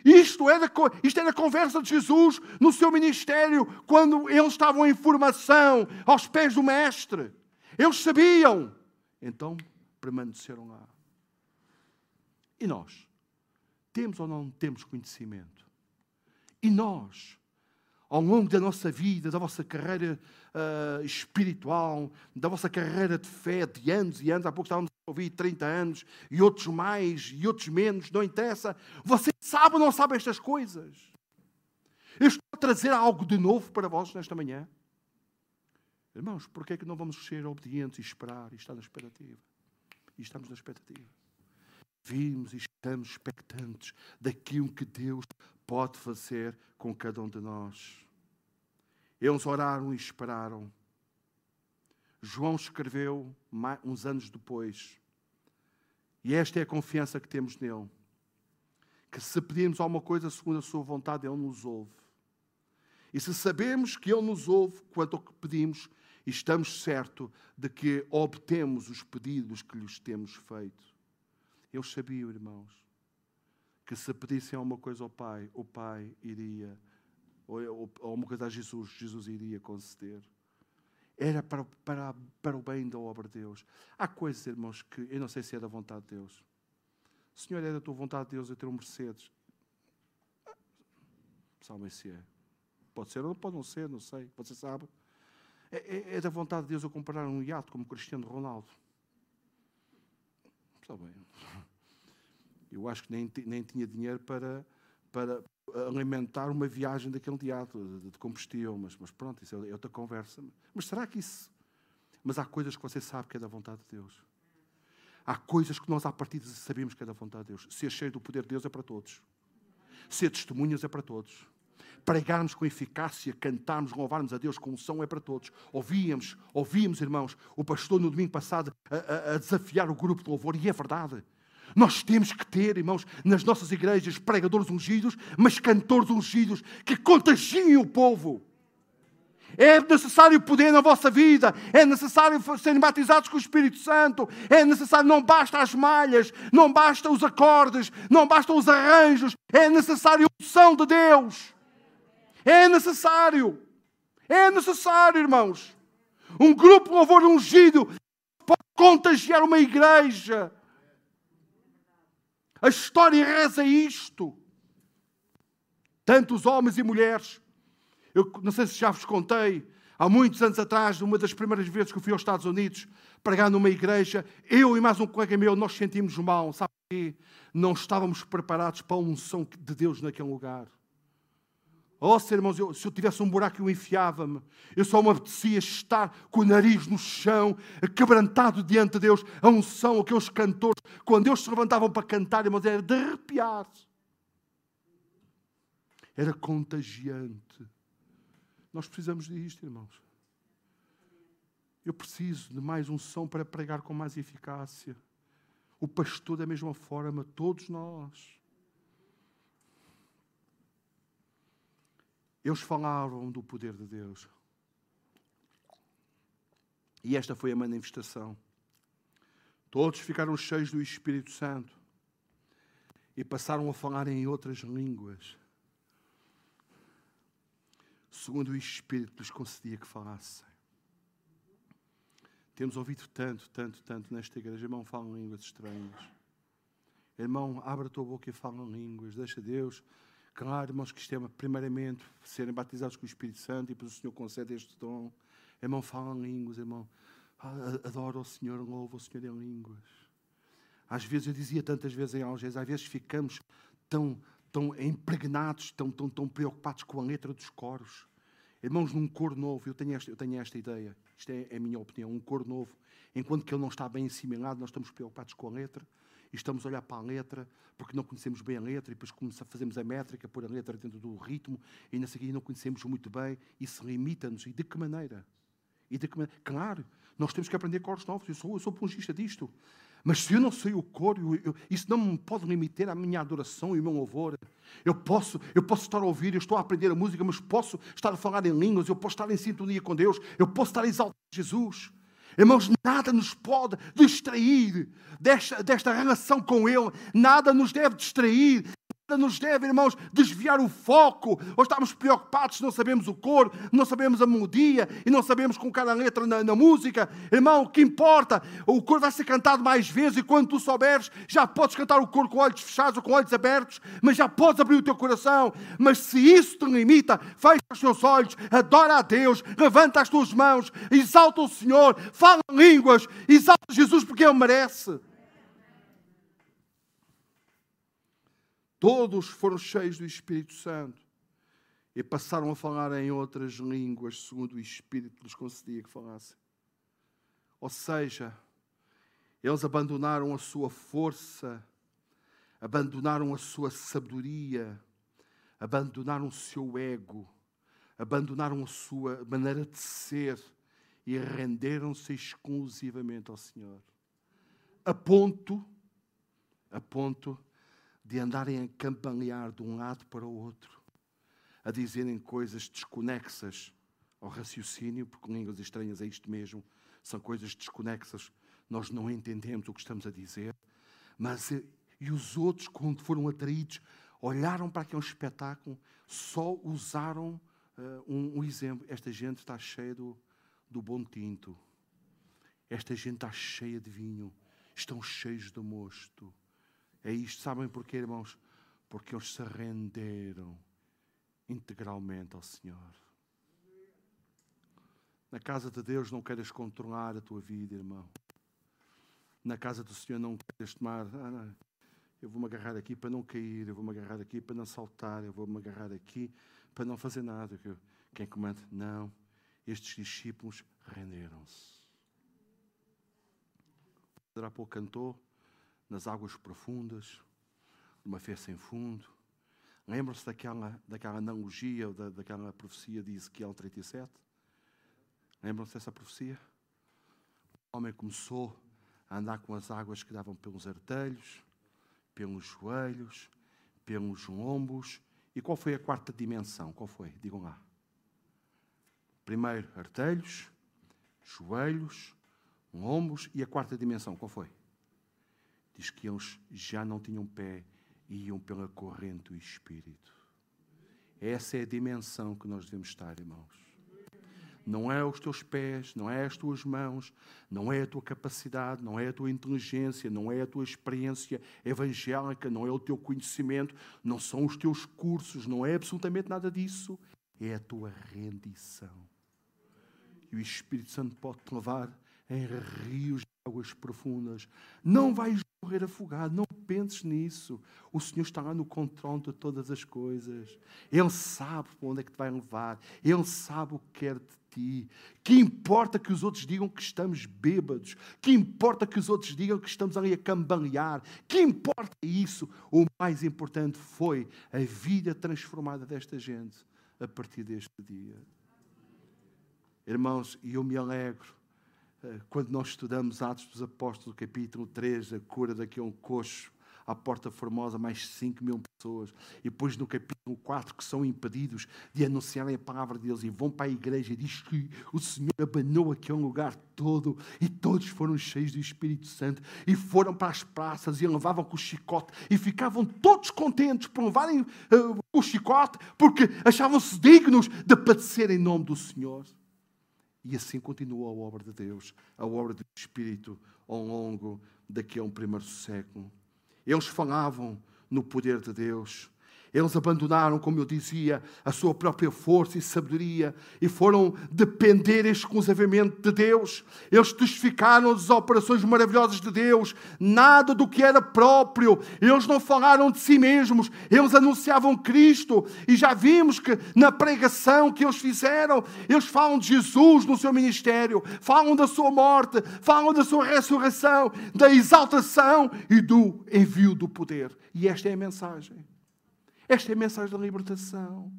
Isto era, isto era a conversa de Jesus no seu ministério, quando eles estavam em formação aos pés do Mestre. Eles sabiam. Então permaneceram lá. E nós? Temos ou não temos conhecimento? E nós, ao longo da nossa vida, da vossa carreira uh, espiritual, da vossa carreira de fé de anos e anos, há pouco estávamos a ouvir 30 anos, e outros mais, e outros menos, não interessa. Você sabe ou não sabe estas coisas? Eu estou a trazer algo de novo para vós nesta manhã. Irmãos, porquê é que não vamos ser obedientes e esperar e estar na expectativa? E estamos na expectativa vimos e estamos expectantes daquilo que Deus pode fazer com cada um de nós. Eles oraram e esperaram. João escreveu uns anos depois, e esta é a confiança que temos nele: que se pedirmos alguma coisa segundo a Sua vontade, Ele nos ouve. E se sabemos que Ele nos ouve quanto ao que pedimos, estamos certos de que obtemos os pedidos que lhes temos feito. Eles sabiam, irmãos, que se pedissem alguma coisa ao Pai, o Pai iria, ou, ou uma coisa a Jesus, Jesus iria conceder. Era para, para, para o bem da obra de Deus. Há coisas, irmãos, que eu não sei se é da vontade de Deus. Senhor, é da tua vontade de Deus eu ter um Mercedes. Sabem se é. Pode ser ou pode não ser, não sei. Você sabe. É, é, é da vontade de Deus eu comprar um iate como Cristiano Ronaldo. Está bem. Eu acho que nem, nem tinha dinheiro para, para alimentar uma viagem daquele iate de, de combustível, mas, mas pronto, isso é outra conversa. Mas será que isso. Mas há coisas que você sabe que é da vontade de Deus. Há coisas que nós, à partida, sabemos que é da vontade de Deus. Ser cheio do poder de Deus é para todos. Ser testemunhas é para todos. Pregarmos com eficácia, cantarmos, louvarmos a Deus com som é para todos. Ouvíamos, ouvíamos, irmãos, o pastor no domingo passado a, a, a desafiar o grupo de louvor, e é verdade. Nós temos que ter, irmãos, nas nossas igrejas, pregadores ungidos, mas cantores ungidos que contagiem o povo. É necessário poder na vossa vida, é necessário serem batizados com o Espírito Santo, é necessário, não basta as malhas, não basta os acordes, não bastam os arranjos, é necessário a unção de Deus. É necessário, é necessário, irmãos. Um grupo de louvor ungido pode contagiar uma igreja. A história reza isto. Tantos homens e mulheres eu não sei se já vos contei, há muitos anos atrás, uma das primeiras vezes que fui aos Estados Unidos, pregar numa igreja, eu e mais um colega meu, nós sentimos mal, sabe quê? Não estávamos preparados para a unção de Deus naquele lugar. Oh, irmãos, eu, se eu tivesse um buraco, eu enfiava-me. Eu só me apetecia estar com o nariz no chão, quebrantado diante de Deus. A unção, aqueles cantores, quando eles se levantavam para cantar, irmãos, era de arrepiar. Era contagiante. Nós precisamos disto, irmãos. Eu preciso de mais unção para pregar com mais eficácia. O pastor, da mesma forma, todos nós. Eles falaram do poder de Deus. E esta foi a manifestação. Todos ficaram cheios do Espírito Santo e passaram a falar em outras línguas segundo o Espírito lhes concedia que falassem. Temos ouvido tanto, tanto, tanto nesta igreja. Irmão, falam línguas estranhas. Irmão, abre a tua boca e fala línguas. Deixa Deus. Claro, irmãos, que isto é, primeiramente, serem batizados com o Espírito Santo e depois o Senhor concede este dom. Irmão, fala línguas, irmão. Adora o Senhor, louva o Senhor em línguas. Às vezes, eu dizia tantas vezes em Algés, às vezes ficamos tão, tão impregnados, tão, tão, tão preocupados com a letra dos coros. Irmãos, num cor novo, eu tenho esta, eu tenho esta ideia, isto é, é a minha opinião, um cor novo, enquanto que ele não está bem assimilado, nós estamos preocupados com a letra, e estamos a olhar para a letra, porque não conhecemos bem a letra, e depois fazemos a métrica, pôr a letra dentro do ritmo, e na seguinte não conhecemos muito bem, isso limita-nos. E de que maneira? E de que maneira? Claro, nós temos que aprender cores novos, eu sou, eu sou pungista disto. Mas se eu não sei o coro, eu, eu, isso não me pode limitar a minha adoração e o meu louvor. Eu posso, eu posso estar a ouvir, eu estou a aprender a música, mas posso estar a falar em línguas, eu posso estar em sintonia com Deus, eu posso estar a exaltar Jesus. Irmãos, nada nos pode distrair desta, desta relação com Ele, nada nos deve distrair nos deve, irmãos, desviar o foco, ou estamos preocupados, não sabemos o cor, não sabemos a melodia e não sabemos colocar a letra na, na, música. Irmão, o que importa? O cor vai ser cantado mais vezes e quando tu souberes, já podes cantar o cor com olhos fechados ou com olhos abertos, mas já podes abrir o teu coração. Mas se isso te limita, fecha os teus olhos, adora a Deus, levanta as tuas mãos, exalta o Senhor, fala línguas, exalta Jesus porque Ele merece. Todos foram cheios do Espírito Santo e passaram a falar em outras línguas, segundo o Espírito lhes concedia que falassem. Ou seja, eles abandonaram a sua força, abandonaram a sua sabedoria, abandonaram o seu ego, abandonaram a sua maneira de ser e renderam-se exclusivamente ao Senhor. A ponto, a ponto de andarem a campanear de um lado para o outro, a dizerem coisas desconexas ao raciocínio, porque línguas estranhas é isto mesmo, são coisas desconexas, nós não entendemos o que estamos a dizer, mas E os outros, quando foram atraídos, olharam para aquele espetáculo, só usaram uh, um, um, exemplo. Esta gente está cheia do, do bom tinto. Esta gente está cheia de vinho. Estão cheios de mosto. É isto. Sabem porquê, irmãos? Porque eles se renderam integralmente ao Senhor. Na casa de Deus não queiras controlar a tua vida, irmão. Na casa do Senhor não queiras tomar. Ah, não, eu vou-me agarrar aqui para não cair, eu vou-me agarrar aqui para não saltar, eu vou-me agarrar aqui para não fazer nada. Quem comanda? Não. Estes discípulos renderam-se. Há cantou nas águas profundas, numa fé sem fundo. Lembram-se daquela, daquela analogia, da, daquela profecia de Ezequiel 37? Lembram-se dessa profecia? O homem começou a andar com as águas que davam pelos artelhos, pelos joelhos, pelos lombos. E qual foi a quarta dimensão? Qual foi? Digam lá. Primeiro, artelhos, joelhos, lombos. E a quarta dimensão, qual foi? Diz que eles já não tinham pé e iam pela corrente do Espírito. Essa é a dimensão que nós devemos estar, irmãos não é os teus pés, não é as tuas mãos, não é a tua capacidade, não é a tua inteligência, não é a tua experiência evangélica, não é o teu conhecimento, não são os teus cursos, não é absolutamente nada disso. É a tua rendição. E o Espírito Santo pode te levar em rios de águas profundas. Não vais morrer afogado, não penses nisso. O Senhor está lá no controle de todas as coisas. Ele sabe para onde é que te vai levar. Ele sabe o que quer de ti. Que importa que os outros digam que estamos bêbados? Que importa que os outros digam que estamos ali a cambalear? Que importa isso? O mais importante foi a vida transformada desta gente a partir deste dia. Irmãos, e eu me alegro quando nós estudamos Atos dos Apóstolos, capítulo 3, a cura daquele coxo à Porta Formosa mais 5 mil pessoas. E depois no capítulo 4, que são impedidos de anunciarem a palavra de Deus e vão para a igreja e diz que o Senhor abanou aquele lugar todo e todos foram cheios do Espírito Santo e foram para as praças e levavam com o chicote e ficavam todos contentes por levarem uh, o chicote porque achavam-se dignos de padecer em nome do Senhor. E assim continuou a obra de Deus, a obra do Espírito ao longo daquele primeiro século. Eles falavam no poder de Deus. Eles abandonaram, como eu dizia, a sua própria força e sabedoria e foram depender exclusivamente de Deus. Eles testificaram as operações maravilhosas de Deus, nada do que era próprio. Eles não falaram de si mesmos, eles anunciavam Cristo. E já vimos que na pregação que eles fizeram, eles falam de Jesus no seu ministério, falam da sua morte, falam da sua ressurreição, da exaltação e do envio do poder. E esta é a mensagem. Esta é a mensagem da libertação.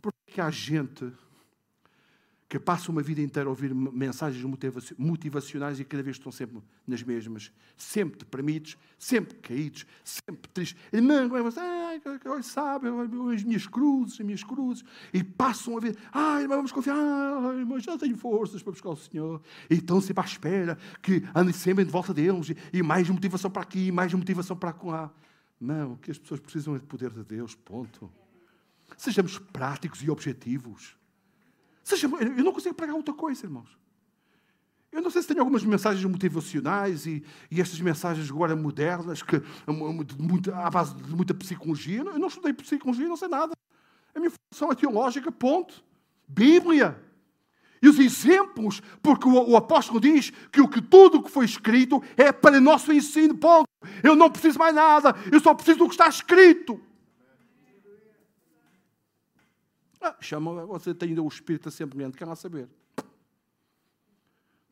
Porque há gente que passa uma vida inteira a ouvir mensagens motivacionais e cada vez estão sempre nas mesmas, sempre deprimidos, sempre caídos, sempre tristes. Irmão, ai, sabe, as minhas cruzes, as minhas cruzes, e passam a ver, ai, irmão, vamos confiar, ai, irmão, já tenho forças para buscar o Senhor. E estão sempre à espera que andem sempre de volta deles, e mais motivação para aqui, mais motivação para lá. Não, o que as pessoas precisam é de poder de Deus, ponto. Sejamos práticos e objetivos. Sejamos, eu não consigo pregar outra coisa, irmãos. Eu não sei se tenho algumas mensagens motivacionais e, e estas mensagens agora modernas, que, muito, à base de muita psicologia. Eu não estudei psicologia, não sei nada. A minha formação é teológica, ponto. Bíblia. E os exemplos, porque o, o apóstolo diz que o que tudo que foi escrito é para nosso ensino, ponto. Eu não preciso mais nada, eu só preciso do que está escrito. Ah, chama, você tem ainda o Espírito Assembleante, quer lá saber.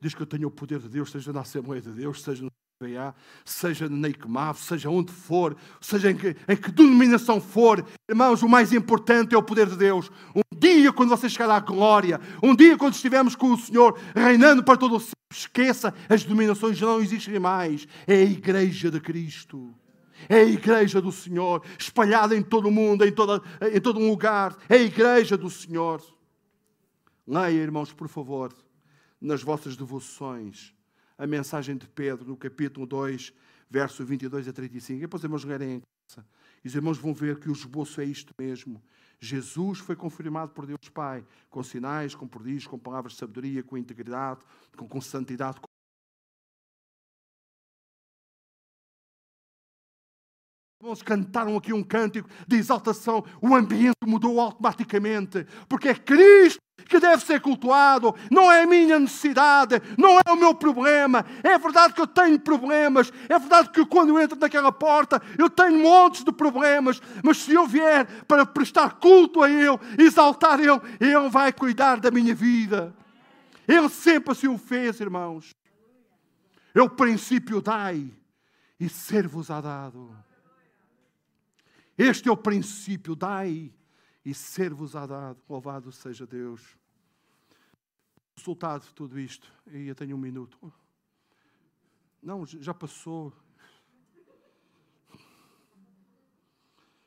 Diz que eu tenho o poder de Deus, seja na Assembleia de Deus, seja no CBA, seja no Neikmav, seja onde for, seja em que, em que denominação for. Irmãos, o mais importante é o poder de Deus. Um dia, quando você chegar à glória, um dia, quando estivermos com o Senhor reinando para todo o céu, esqueça, as denominações não existem mais. É a igreja de Cristo. É a igreja do Senhor, espalhada em todo o mundo, em, toda, em todo um lugar. É a igreja do Senhor. Leia, irmãos, por favor, nas vossas devoções, a mensagem de Pedro, no capítulo 2, verso 22 a 35. E depois os irmãos lerem em casa. E os irmãos vão ver que o esboço é isto mesmo. Jesus foi confirmado por Deus Pai, com sinais, com prodígios, com palavras de sabedoria, com integridade, com, com santidade, Irmãos, cantaram aqui um cântico de exaltação, o ambiente mudou automaticamente, porque é Cristo que deve ser cultuado, não é a minha necessidade, não é o meu problema. É verdade que eu tenho problemas, é verdade que quando eu entro naquela porta eu tenho montes de problemas, mas se eu vier para prestar culto a Ele, exaltar Ele, Ele vai cuidar da minha vida. Ele sempre assim o fez, irmãos. É o princípio dai e ser-vos-á dado. Este é o princípio, dai e ser-vos-á dado. Louvado seja Deus. O resultado de tudo isto, e eu tenho um minuto. Não, já passou.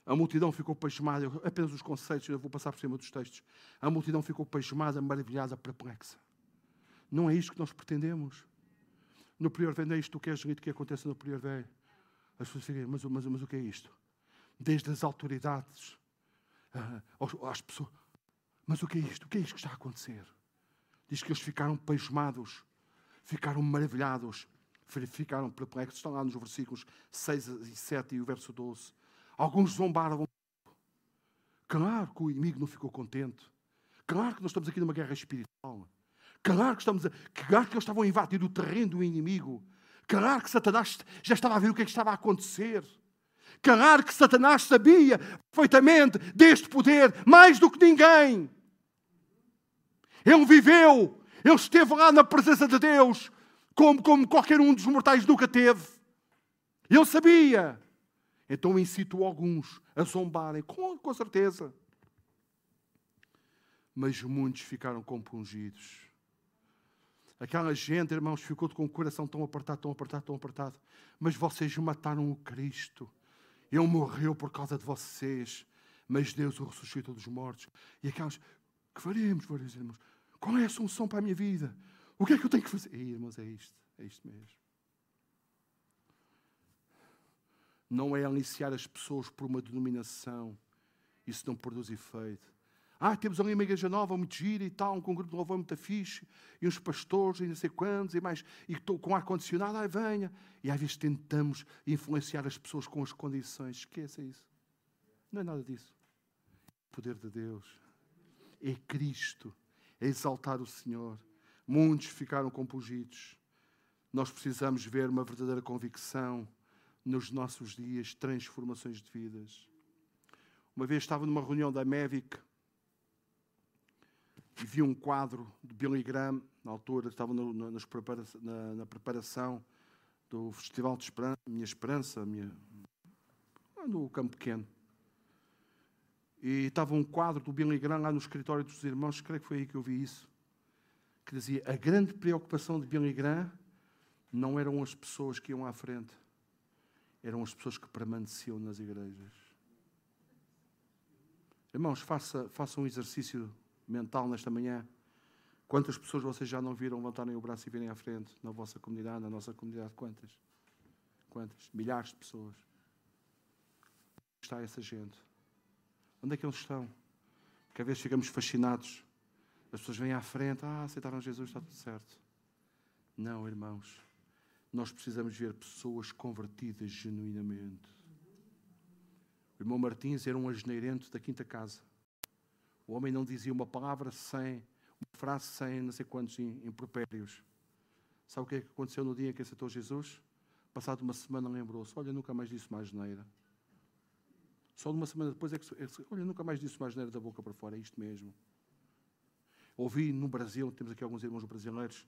A multidão ficou pasmada, apenas os conceitos, eu vou passar por cima dos textos. A multidão ficou pasmada, maravilhada, perplexa. Não é isto que nós pretendemos. No prior velho, não é isto que tu queres que aconteça no prior velho. As pessoas ficam, mas, mas, mas o que é isto? Desde as autoridades uh, às pessoas. Mas o que é isto? O que é isto que está a acontecer? Diz que eles ficaram pasmados, ficaram maravilhados, ficaram perplexos. Estão lá nos versículos 6 e 7 e o verso 12. Alguns zombaram. Claro que o inimigo não ficou contente. Claro que nós estamos aqui numa guerra espiritual. Claro que, estamos a... claro que eles estavam a invadir o terreno do inimigo. Claro que Satanás já estava a ver o que é que estava a acontecer. Claro que Satanás sabia perfeitamente deste poder mais do que ninguém. Ele viveu, ele esteve lá na presença de Deus, como, como qualquer um dos mortais nunca teve. Ele sabia. Então incitou alguns a zombarem, com, com certeza. Mas muitos ficaram compungidos. Aquela gente, irmãos, ficou com o coração tão apertado, tão apertado, tão apertado. Mas vocês mataram o Cristo. Ele morreu por causa de vocês, mas Deus o ressuscitou dos mortos. E aquelas, que faremos, vários irmãos? Qual é a solução para a minha vida? O que é que eu tenho que fazer? E, irmãos, é isto, é isto mesmo. Não é aliciar as pessoas por uma denominação. Isso não produz efeito. Ah, temos ali uma igreja nova, muito gira e tal, um grupo de louvor muito fixe, e uns pastores, e não sei quantos, e mais, e com ar-condicionado, ai venha. E às vezes tentamos influenciar as pessoas com as condições. Esqueça isso. Não é nada disso. O poder de Deus é Cristo, é exaltar o Senhor. Muitos ficaram compungidos. Nós precisamos ver uma verdadeira convicção nos nossos dias, transformações de vidas. Uma vez estava numa reunião da MEVIC e vi um quadro de Billy Graham, na altura, estava no, no, na, na, preparação do Festival de Esperança, Minha Esperança, minha, no Campo Pequeno. E estava um quadro do Billy Graham lá no escritório dos irmãos, creio que foi aí que eu vi isso, que dizia, a grande preocupação de Billy Graham não eram as pessoas que iam à frente, eram as pessoas que permaneciam nas igrejas. Irmãos, faça, faça um exercício mental nesta manhã. Quantas pessoas vocês já não viram levantarem o braço e virem à frente na vossa comunidade, na nossa comunidade? Quantas? Quantas? Milhares de pessoas. Onde está essa gente? Onde é que eles estão? Porque às vezes ficamos fascinados. As pessoas vêm à frente, ah, aceitaram Jesus, está tudo certo. Não, irmãos. Nós precisamos ver pessoas convertidas genuinamente. O irmão Martins era um asneirento da quinta casa. O homem não dizia uma palavra sem, uma frase sem não sei quantos impropérios. Sabe o que é que aconteceu no dia em que aceitou Jesus? Passado uma semana lembrou-se: Olha, nunca mais disse mais neira. Só uma semana depois é que. Olha, nunca mais disse mais neira da boca para fora, é isto mesmo. Ouvi no Brasil, temos aqui alguns irmãos brasileiros,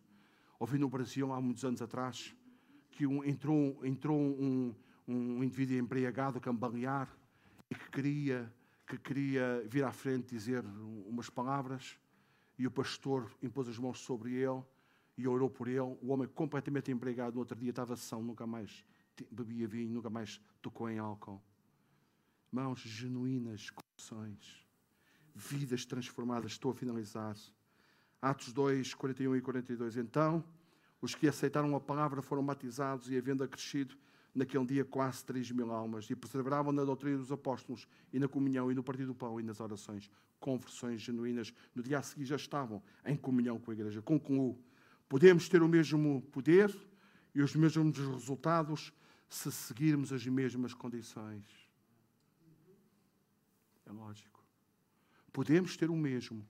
ouvi no Brasil há muitos anos atrás que um, entrou, entrou um, um indivíduo embriagado, cambalear, e que queria que queria vir à frente dizer umas palavras e o pastor impôs as mãos sobre ele e orou por ele. O homem completamente embriagado no outro dia estava são, nunca mais bebia vinho, nunca mais tocou em álcool. Mãos genuínas, corações, vidas transformadas. Estou a finalizar. Atos 2, 41 e 42. Então, os que aceitaram a palavra foram batizados e, havendo acrescido naquele dia quase 3 mil almas e perseveravam na doutrina dos apóstolos e na comunhão e no partido do pão e nas orações. Conversões genuínas. No dia a seguir já estavam em comunhão com a igreja. Concluo. Podemos ter o mesmo poder e os mesmos resultados se seguirmos as mesmas condições. É lógico. Podemos ter o mesmo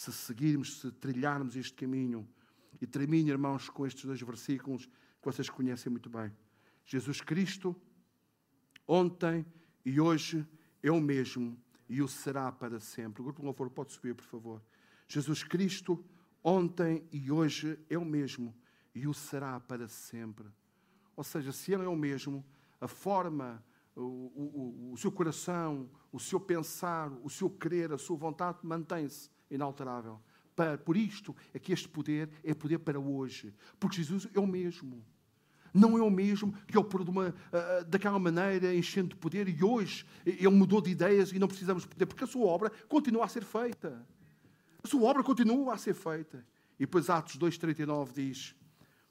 se seguirmos, se trilharmos este caminho. E termino, irmãos, com estes dois versículos que vocês conhecem muito bem. Jesus Cristo, ontem e hoje é o mesmo e o será para sempre. O grupo de louvor pode subir, por favor. Jesus Cristo, ontem e hoje é o mesmo e o será para sempre. Ou seja, se Ele é o mesmo, a forma, o, o, o seu coração, o seu pensar, o seu querer, a sua vontade mantém-se inalterável. Por isto é que este poder é poder para hoje. Porque Jesus é o mesmo. Não é o mesmo que ele por uma, uh, daquela maneira, enchendo de poder, e hoje ele mudou de ideias e não precisamos de poder, porque a sua obra continua a ser feita. A sua obra continua a ser feita. E depois Atos 2,39 diz: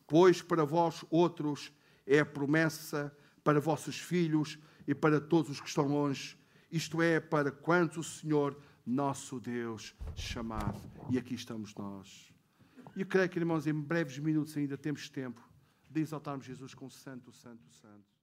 Pois para vós outros é a promessa para vossos filhos e para todos os que estão longe, isto é, para quantos o Senhor nosso Deus chamar. E aqui estamos nós. E eu creio que, irmãos, em breves minutos ainda temos tempo de exaltarmos Jesus com Santo, Santo, Santo.